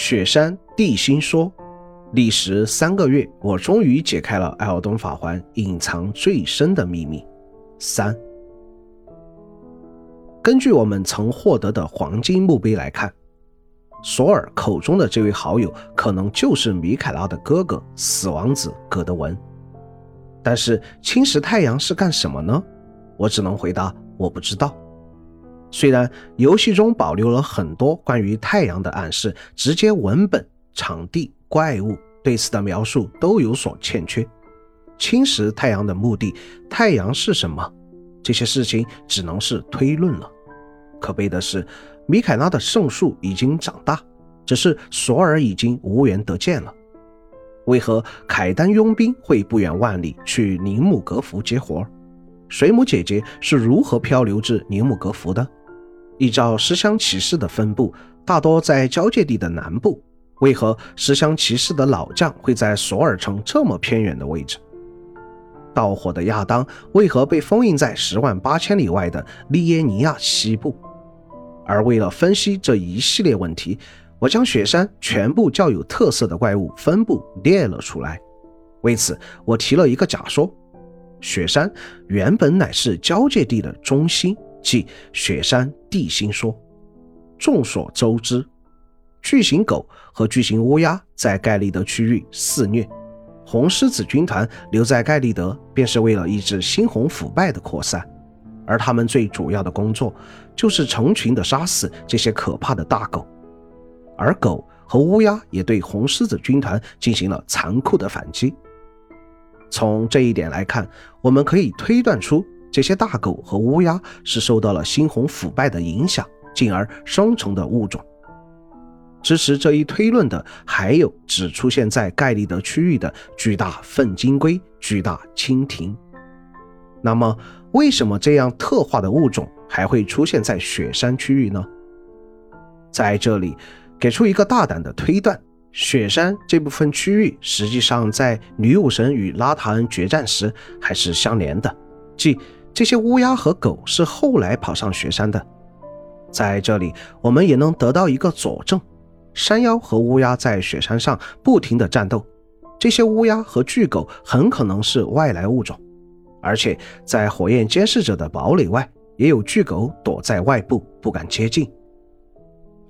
雪山地心说，历时三个月，我终于解开了艾尔登法环隐藏最深的秘密。三，根据我们曾获得的黄金墓碑来看，索尔口中的这位好友可能就是米凯拉的哥哥死王子葛德文。但是侵蚀太阳是干什么呢？我只能回答我不知道。虽然游戏中保留了很多关于太阳的暗示，直接文本、场地、怪物对此的描述都有所欠缺。侵蚀太阳的目的，太阳是什么？这些事情只能是推论了。可悲的是，米凯拉的圣树已经长大，只是索尔已经无缘得见了。为何凯丹佣兵会不远万里去宁姆格福接活？水母姐姐是如何漂流至宁姆格福的？依照十香骑士的分布，大多在交界地的南部。为何十香骑士的老将会在索尔城这么偏远的位置？盗火的亚当为何被封印在十万八千里外的利耶尼亚西部？而为了分析这一系列问题，我将雪山全部较有特色的怪物分布列了出来。为此，我提了一个假说：雪山原本乃是交界地的中心。即雪山地心说。众所周知，巨型狗和巨型乌鸦在盖利德区域肆虐，红狮子军团留在盖利德便是为了抑制猩红腐败的扩散，而他们最主要的工作就是成群的杀死这些可怕的大狗，而狗和乌鸦也对红狮子军团进行了残酷的反击。从这一点来看，我们可以推断出。这些大狗和乌鸦是受到了猩红腐败的影响，进而双重的物种。支持这一推论的还有只出现在盖利德区域的巨大粪金龟、巨大蜻蜓。那么，为什么这样特化的物种还会出现在雪山区域呢？在这里，给出一个大胆的推断：雪山这部分区域实际上在女武神与拉塔恩决战时还是相连的，即。这些乌鸦和狗是后来跑上雪山的，在这里我们也能得到一个佐证：山妖和乌鸦在雪山上不停的战斗，这些乌鸦和巨狗很可能是外来物种，而且在火焰监视者的堡垒外，也有巨狗躲在外部不敢接近。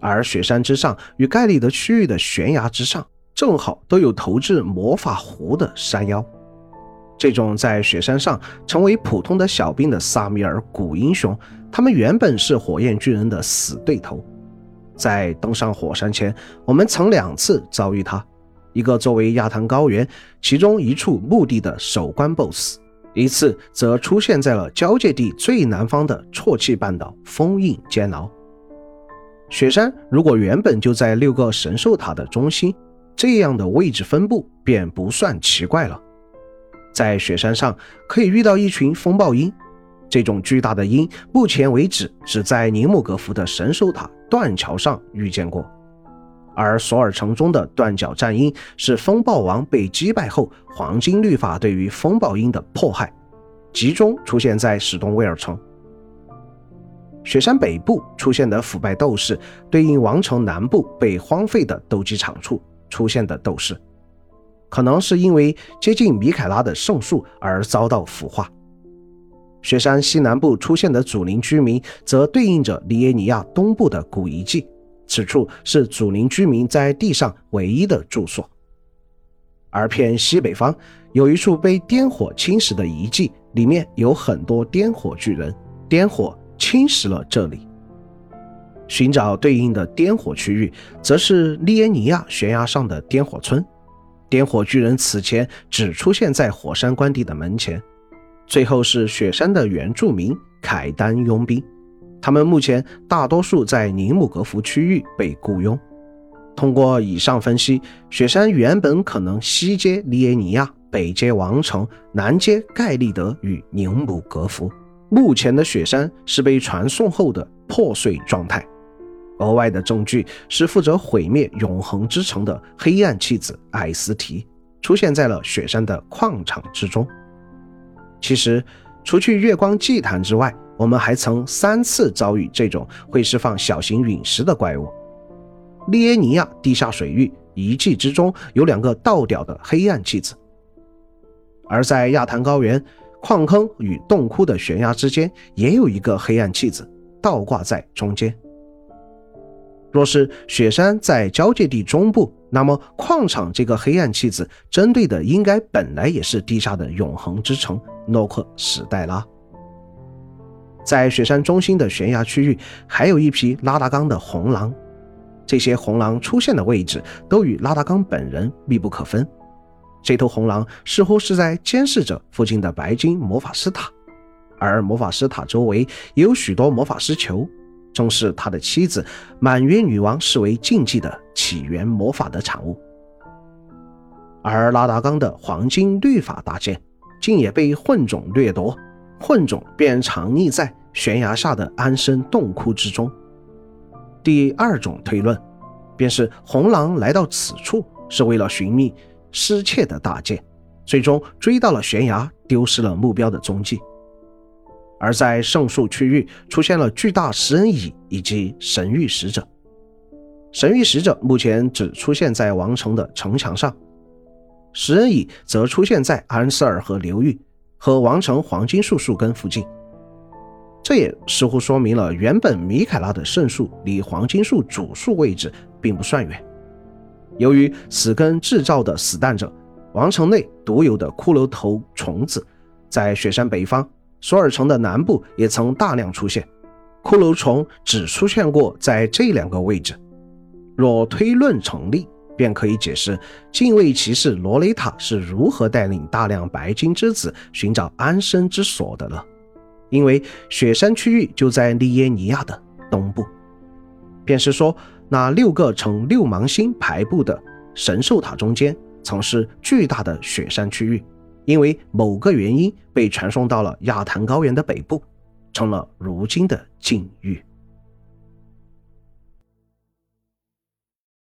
而雪山之上与盖利德区域的悬崖之上，正好都有投掷魔法壶的山妖。这种在雪山上成为普通的小兵的萨米尔古英雄，他们原本是火焰巨人的死对头。在登上火山前，我们曾两次遭遇他：一个作为亚坛高原其中一处墓地的守关 BOSS，一次则出现在了交界地最南方的啜泣半岛封印监牢。雪山如果原本就在六个神兽塔的中心，这样的位置分布便不算奇怪了。在雪山上可以遇到一群风暴鹰，这种巨大的鹰，目前为止只在尼木格夫的神兽塔断桥上遇见过。而索尔城中的断脚战鹰是风暴王被击败后，黄金律法对于风暴鹰的迫害，集中出现在史东威尔城。雪山北部出现的腐败斗士，对应王城南部被荒废的斗鸡场处出现的斗士。可能是因为接近米凯拉的圣树而遭到腐化。雪山西南部出现的祖灵居民，则对应着里耶尼亚东部的古遗迹，此处是祖灵居民在地上唯一的住所。而偏西北方有一处被颠火侵蚀的遗迹，里面有很多颠火巨人，颠火侵蚀了这里。寻找对应的颠火区域，则是利耶尼亚悬崖上的颠火村。点火巨人此前只出现在火山关帝的门前，最后是雪山的原住民凯丹佣兵，他们目前大多数在宁姆格福区域被雇佣。通过以上分析，雪山原本可能西接利耶尼亚，北接王城，南接盖利德与宁姆格福。目前的雪山是被传送后的破碎状态。额外的证据是负责毁灭永恒之城的黑暗弃子艾斯提出现在了雪山的矿场之中。其实，除去月光祭坛之外，我们还曾三次遭遇这种会释放小型陨石的怪物。利耶尼亚地下水域遗迹之中有两个倒吊的黑暗器子，而在亚坛高原矿坑与洞窟的悬崖之间也有一个黑暗器子倒挂在中间。若是雪山在交界地中部，那么矿场这个黑暗器子针对的应该本来也是地下的永恒之城诺克史黛拉。在雪山中心的悬崖区域，还有一批拉达冈的红狼，这些红狼出现的位置都与拉达冈本人密不可分。这头红狼似乎是在监视着附近的白金魔法师塔，而魔法师塔周围也有许多魔法师球。正是他的妻子满月女王视为禁忌的起源魔法的产物，而拉达冈的黄金律法大剑竟也被混种掠夺，混种便藏匿在悬崖下的安身洞窟之中。第二种推论，便是红狼来到此处是为了寻觅失窃的大剑，最终追到了悬崖，丢失了目标的踪迹。而在圣树区域出现了巨大食人蚁以及神域使者。神域使者目前只出现在王城的城墙上，食人蚁则出现在安瑟尔河流域和王城黄金树树根附近。这也似乎说明了原本米凯拉的圣树离黄金树主树位置并不算远。由于死根制造的死蛋者，王城内独有的骷髅头虫子，在雪山北方。索尔城的南部也曾大量出现，骷髅虫只出现过在这两个位置。若推论成立，便可以解释禁卫骑士罗雷塔是如何带领大量白金之子寻找安身之所的了。因为雪山区域就在利耶尼亚的东部，便是说那六个呈六芒星排布的神兽塔中间，曾是巨大的雪山区域。因为某个原因被传送到了亚坛高原的北部，成了如今的禁域。